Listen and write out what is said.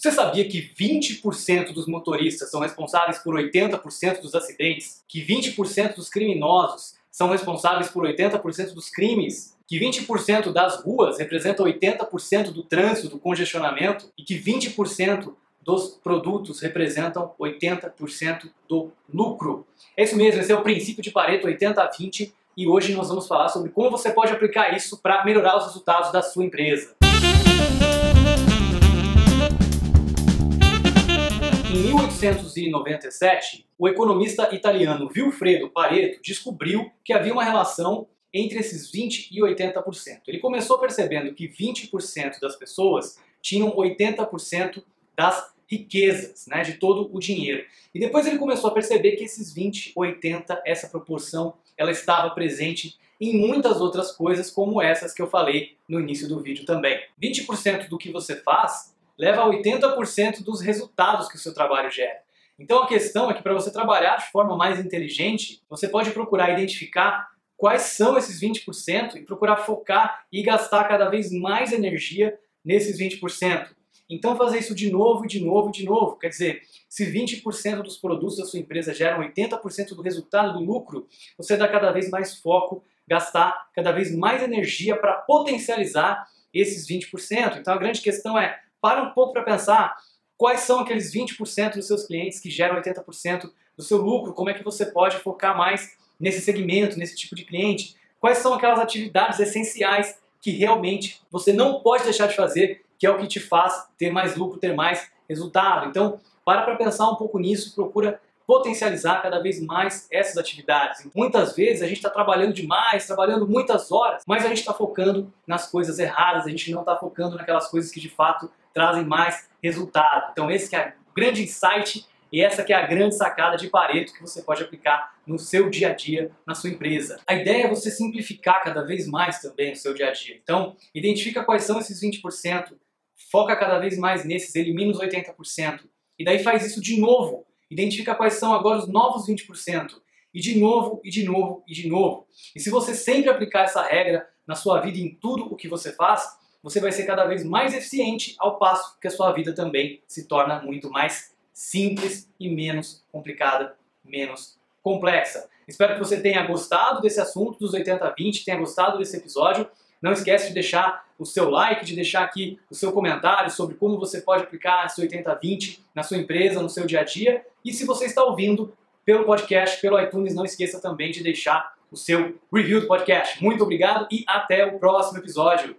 Você sabia que 20% dos motoristas são responsáveis por 80% dos acidentes? Que 20% dos criminosos são responsáveis por 80% dos crimes? Que 20% das ruas representam 80% do trânsito, do congestionamento? E que 20% dos produtos representam 80% do lucro? É isso mesmo, esse é o princípio de Pareto 80-20 e hoje nós vamos falar sobre como você pode aplicar isso para melhorar os resultados da sua empresa. 1897, o economista italiano Vilfredo Pareto descobriu que havia uma relação entre esses 20% e 80%. Ele começou percebendo que 20% das pessoas tinham 80% das riquezas, né, de todo o dinheiro. E depois ele começou a perceber que esses 20, 80, essa proporção, ela estava presente em muitas outras coisas como essas que eu falei no início do vídeo também. 20% do que você faz leva a 80% dos resultados que o seu trabalho gera. Então a questão é que para você trabalhar de forma mais inteligente, você pode procurar identificar quais são esses 20% e procurar focar e gastar cada vez mais energia nesses 20%. Então fazer isso de novo, de novo, de novo. Quer dizer, se 20% dos produtos da sua empresa geram 80% do resultado do lucro, você dá cada vez mais foco, gastar cada vez mais energia para potencializar esses 20%. Então a grande questão é para um pouco para pensar quais são aqueles 20% dos seus clientes que geram 80% do seu lucro, como é que você pode focar mais nesse segmento, nesse tipo de cliente, quais são aquelas atividades essenciais que realmente você não pode deixar de fazer, que é o que te faz ter mais lucro, ter mais resultado. Então, para para pensar um pouco nisso, procura potencializar cada vez mais essas atividades. Muitas vezes a gente está trabalhando demais, trabalhando muitas horas, mas a gente está focando nas coisas erradas, a gente não está focando naquelas coisas que de fato trazem mais resultado. Então esse é o grande insight e essa que é a grande sacada de Pareto que você pode aplicar no seu dia a dia, na sua empresa. A ideia é você simplificar cada vez mais também o seu dia a dia. Então, identifica quais são esses 20%, foca cada vez mais nesses, elimina os 80%. E daí faz isso de novo. Identifica quais são agora os novos 20%. E de novo, e de novo, e de novo. E se você sempre aplicar essa regra na sua vida, em tudo o que você faz, você vai ser cada vez mais eficiente, ao passo que a sua vida também se torna muito mais simples e menos complicada, menos complexa. Espero que você tenha gostado desse assunto dos 80-20, tenha gostado desse episódio. Não esquece de deixar o seu like, de deixar aqui o seu comentário sobre como você pode aplicar esse 80-20 na sua empresa, no seu dia a dia. E se você está ouvindo pelo podcast, pelo iTunes, não esqueça também de deixar o seu review do podcast. Muito obrigado e até o próximo episódio.